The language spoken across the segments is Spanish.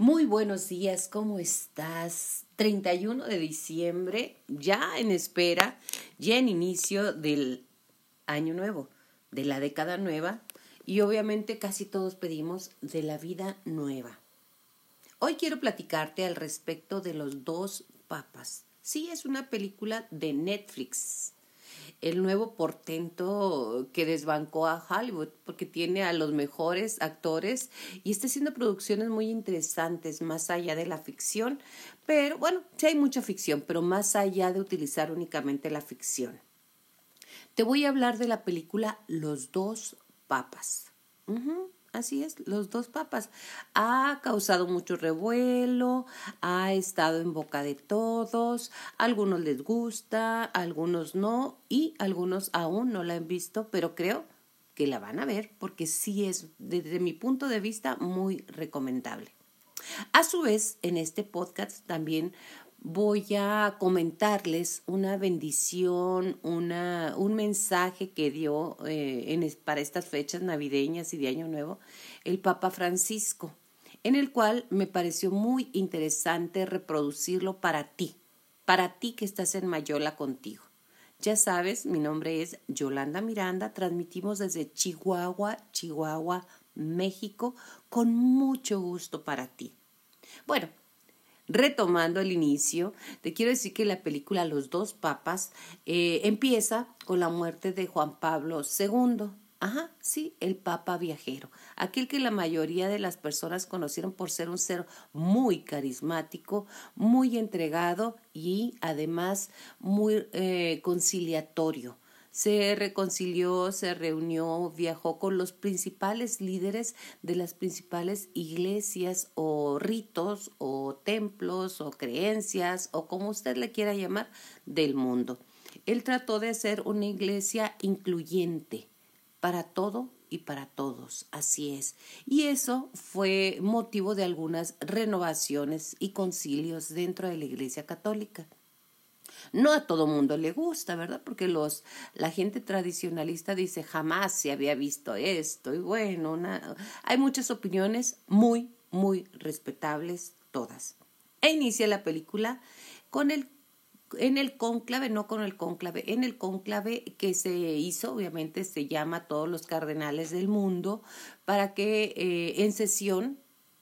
Muy buenos días, ¿cómo estás? 31 de diciembre, ya en espera, ya en inicio del año nuevo, de la década nueva y obviamente casi todos pedimos de la vida nueva. Hoy quiero platicarte al respecto de los dos papas. Sí, es una película de Netflix el nuevo portento que desbancó a Hollywood, porque tiene a los mejores actores y está haciendo producciones muy interesantes, más allá de la ficción, pero bueno, sí hay mucha ficción, pero más allá de utilizar únicamente la ficción. Te voy a hablar de la película Los dos papas. Así es, los dos papas. Ha causado mucho revuelo, ha estado en boca de todos, algunos les gusta, algunos no y algunos aún no la han visto, pero creo que la van a ver porque sí es, desde mi punto de vista, muy recomendable. A su vez, en este podcast también voy a comentarles una bendición, una, un mensaje que dio eh, en, para estas fechas navideñas y de Año Nuevo el Papa Francisco, en el cual me pareció muy interesante reproducirlo para ti, para ti que estás en Mayola contigo. Ya sabes, mi nombre es Yolanda Miranda, transmitimos desde Chihuahua, Chihuahua, México, con mucho gusto para ti. Bueno, retomando el inicio, te quiero decir que la película Los dos papas eh, empieza con la muerte de Juan Pablo II. Ajá, sí, el Papa viajero, aquel que la mayoría de las personas conocieron por ser un ser muy carismático, muy entregado y además muy eh, conciliatorio se reconcilió, se reunió, viajó con los principales líderes de las principales iglesias o ritos o templos o creencias o como usted le quiera llamar del mundo. Él trató de ser una iglesia incluyente para todo y para todos, así es. Y eso fue motivo de algunas renovaciones y concilios dentro de la Iglesia Católica. No a todo mundo le gusta, ¿verdad? Porque los, la gente tradicionalista dice jamás se había visto esto. Y bueno, hay muchas opiniones muy, muy respetables todas. E inicia la película con el en el cónclave, no con el cónclave, en el cónclave que se hizo, obviamente se llama todos los cardenales del mundo, para que eh, en sesión,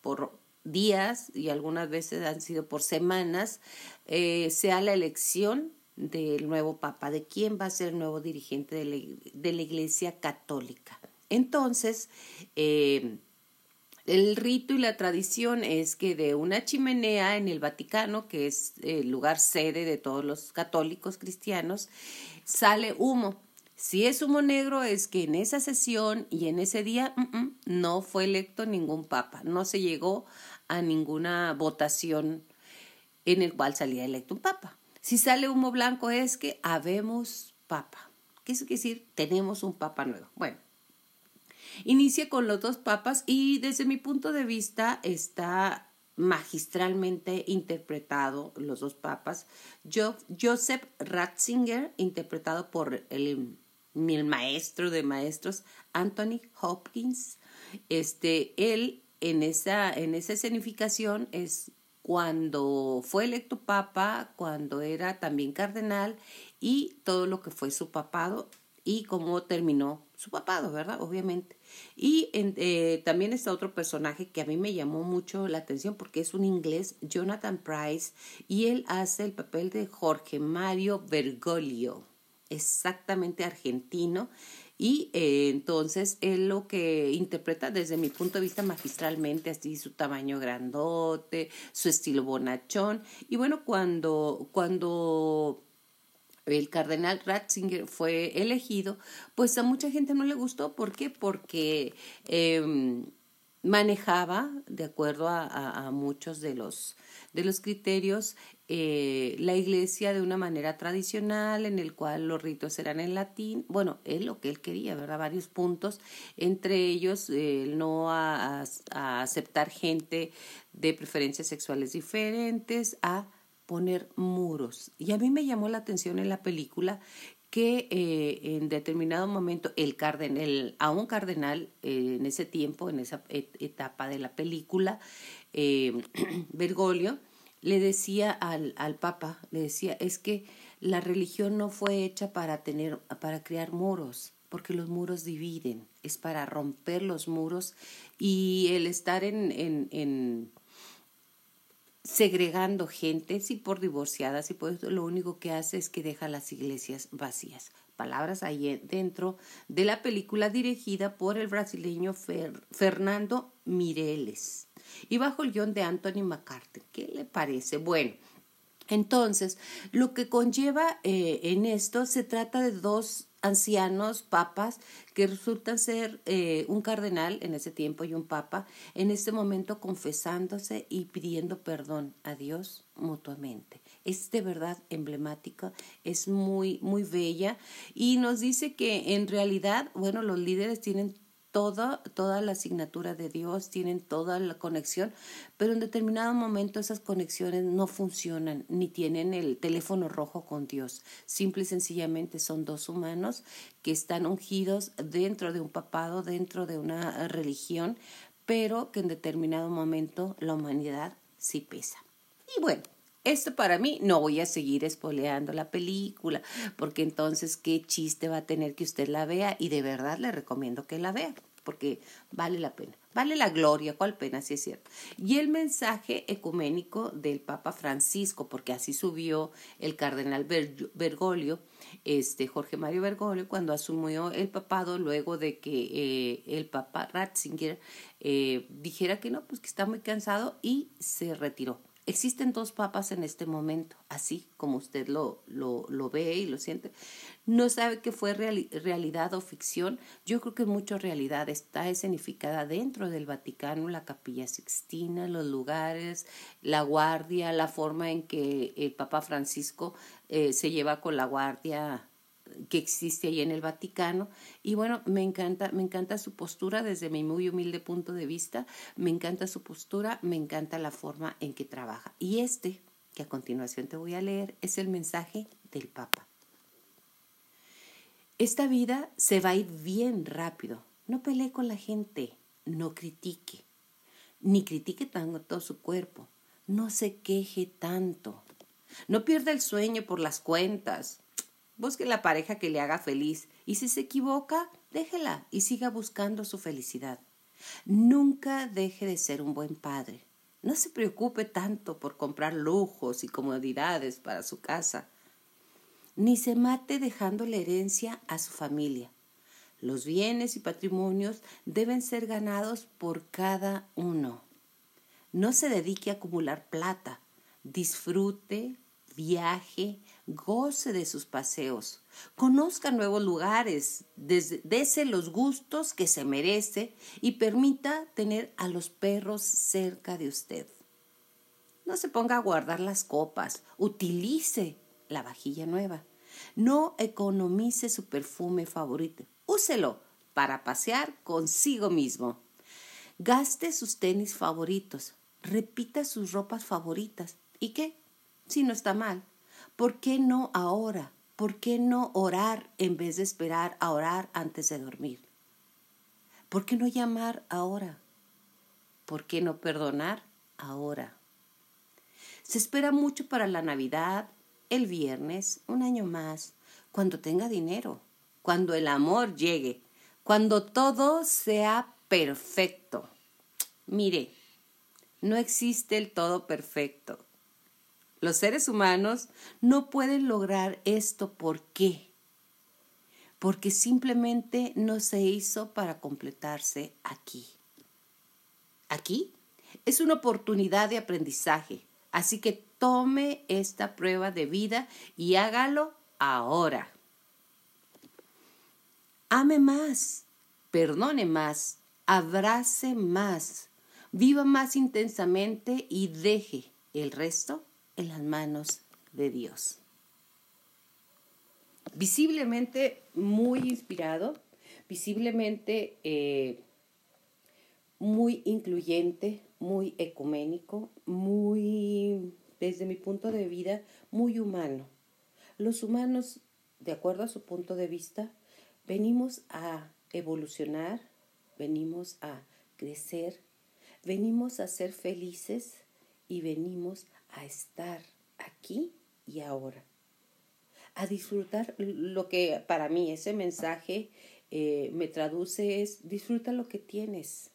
por días y algunas veces han sido por semanas, eh, sea la elección del nuevo papa, de quién va a ser el nuevo dirigente de la, Iglesia Católica. Entonces, eh, el rito y la tradición es que de una chimenea en el Vaticano, que es el lugar sede de todos los católicos cristianos, sale humo. Si es humo negro es que en esa sesión y en ese día mm, mm, no fue electo ningún papa, no se llegó a ninguna votación en el cual salía electo un papa. Si sale humo blanco es que habemos papa. ¿Qué quiere decir? Tenemos un papa nuevo. Bueno, inicia con los dos papas y desde mi punto de vista está magistralmente interpretado los dos papas. Joseph Ratzinger, interpretado por el, el maestro de maestros, Anthony Hopkins. Este, él en esa, en esa escenificación es cuando fue electo papa, cuando era también cardenal y todo lo que fue su papado y cómo terminó su papado, ¿verdad? Obviamente. Y eh, también está otro personaje que a mí me llamó mucho la atención porque es un inglés, Jonathan Price, y él hace el papel de Jorge Mario Bergoglio, exactamente argentino. Y eh, entonces él lo que interpreta desde mi punto de vista magistralmente, así su tamaño grandote, su estilo bonachón. Y bueno, cuando, cuando el cardenal Ratzinger fue elegido, pues a mucha gente no le gustó. ¿Por qué? Porque em, manejaba, de acuerdo a, a, muchos de los, de los criterios, eh, la iglesia de una manera tradicional, en el cual los ritos eran en latín. Bueno, es lo que él quería, ¿verdad? Varios puntos, entre ellos el no a, aceptar gente de preferencias sexuales diferentes, a poner muros. Y a mí me llamó la atención en la película que eh, en determinado momento el cardenal, a un cardenal eh, en ese tiempo, en esa etapa de la película, eh, Bergoglio le decía al, al Papa, le decía, es que la religión no fue hecha para tener, para crear muros, porque los muros dividen, es para romper los muros y el estar en, en, en segregando gente, si por divorciadas y por eso lo único que hace es que deja las iglesias vacías. Palabras ahí dentro de la película dirigida por el brasileño Fernando Mireles y bajo el guion de Anthony McCarthy. ¿Qué le parece? Bueno, entonces, lo que conlleva eh, en esto se trata de dos ancianos papas que resultan ser eh, un cardenal en ese tiempo y un papa, en este momento confesándose y pidiendo perdón a Dios mutuamente. Es de verdad emblemática, es muy, muy bella y nos dice que en realidad, bueno, los líderes tienen toda, toda la asignatura de Dios, tienen toda la conexión, pero en determinado momento esas conexiones no funcionan ni tienen el teléfono rojo con Dios. Simple y sencillamente son dos humanos que están ungidos dentro de un papado, dentro de una religión, pero que en determinado momento la humanidad sí pesa. Y bueno, esto para mí no voy a seguir espoleando la película, porque entonces qué chiste va a tener que usted la vea y de verdad le recomiendo que la vea, porque vale la pena. Vale la gloria, cuál pena, si es cierto. Y el mensaje ecuménico del Papa Francisco, porque así subió el cardenal Bergoglio, este Jorge Mario Bergoglio, cuando asumió el papado luego de que eh, el Papa Ratzinger eh, dijera que no, pues que está muy cansado y se retiró. Existen dos papas en este momento, así como usted lo, lo, lo ve y lo siente. No sabe que fue realidad o ficción. Yo creo que mucho realidad está escenificada dentro del Vaticano, la capilla sixtina, los lugares, la guardia, la forma en que el Papa Francisco eh, se lleva con la guardia que existe ahí en el Vaticano. Y bueno, me encanta, me encanta su postura desde mi muy humilde punto de vista, me encanta su postura, me encanta la forma en que trabaja. Y este, que a continuación te voy a leer, es el mensaje del Papa. Esta vida se va a ir bien rápido. No pelee con la gente, no critique, ni critique tanto su cuerpo, no se queje tanto, no pierda el sueño por las cuentas, Busque la pareja que le haga feliz y si se equivoca, déjela y siga buscando su felicidad. Nunca deje de ser un buen padre. No se preocupe tanto por comprar lujos y comodidades para su casa. Ni se mate dejando la herencia a su familia. Los bienes y patrimonios deben ser ganados por cada uno. No se dedique a acumular plata. Disfrute, viaje, goce de sus paseos, conozca nuevos lugares, dese los gustos que se merece y permita tener a los perros cerca de usted. No se ponga a guardar las copas, utilice la vajilla nueva. No economice su perfume favorito, úselo para pasear consigo mismo. Gaste sus tenis favoritos, repita sus ropas favoritas. ¿Y qué? Si no está mal. ¿Por qué no ahora? ¿Por qué no orar en vez de esperar a orar antes de dormir? ¿Por qué no llamar ahora? ¿Por qué no perdonar ahora? Se espera mucho para la Navidad, el viernes, un año más, cuando tenga dinero, cuando el amor llegue, cuando todo sea perfecto. Mire, no existe el todo perfecto. Los seres humanos no pueden lograr esto. ¿Por qué? Porque simplemente no se hizo para completarse aquí. Aquí es una oportunidad de aprendizaje, así que tome esta prueba de vida y hágalo ahora. Ame más, perdone más, abrace más, viva más intensamente y deje el resto en las manos de Dios. Visiblemente muy inspirado, visiblemente eh, muy incluyente, muy ecuménico, muy, desde mi punto de vida, muy humano. Los humanos de acuerdo a su punto de vista, venimos a evolucionar, venimos a crecer, venimos a ser felices y venimos a estar aquí y ahora. A disfrutar lo que para mí ese mensaje eh, me traduce es disfruta lo que tienes,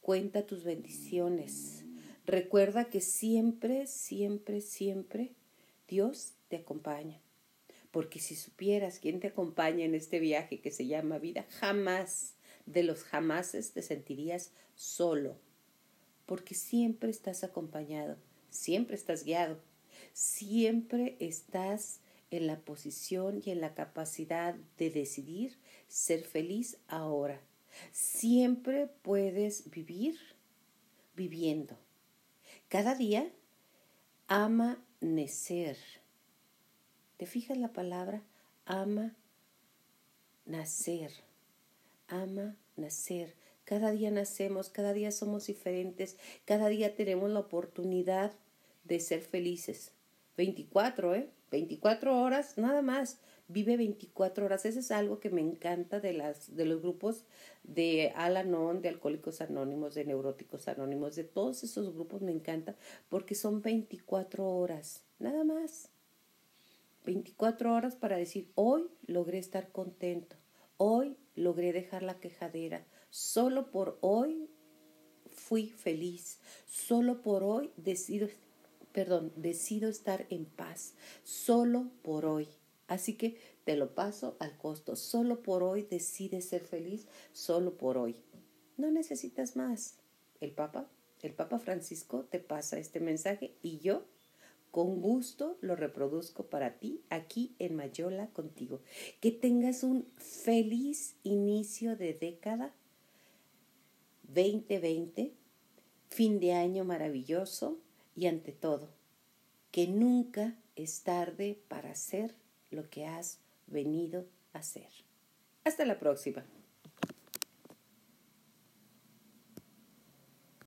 cuenta tus bendiciones, recuerda que siempre, siempre, siempre Dios te acompaña. Porque si supieras quién te acompaña en este viaje que se llama vida, jamás de los jamases te sentirías solo. Porque siempre estás acompañado, siempre estás guiado, siempre estás en la posición y en la capacidad de decidir ser feliz ahora. Siempre puedes vivir viviendo. Cada día ama nacer. ¿Te fijas la palabra? Ama nacer. Ama nacer. Cada día nacemos, cada día somos diferentes, cada día tenemos la oportunidad de ser felices. 24, ¿eh? 24 horas, nada más. Vive 24 horas. Eso es algo que me encanta de, las, de los grupos de Alanon, de Alcohólicos Anónimos, de Neuróticos Anónimos, de todos esos grupos me encanta porque son 24 horas, nada más. 24 horas para decir, hoy logré estar contento, hoy logré dejar la quejadera, solo por hoy fui feliz, solo por hoy decido perdón, decido estar en paz solo por hoy. Así que te lo paso al costo. Solo por hoy decides ser feliz, solo por hoy. No necesitas más. El Papa, el Papa Francisco te pasa este mensaje y yo con gusto lo reproduzco para ti aquí en Mayola contigo. Que tengas un feliz inicio de década 2020, fin de año maravilloso y ante todo, que nunca es tarde para hacer lo que has venido a hacer. Hasta la próxima.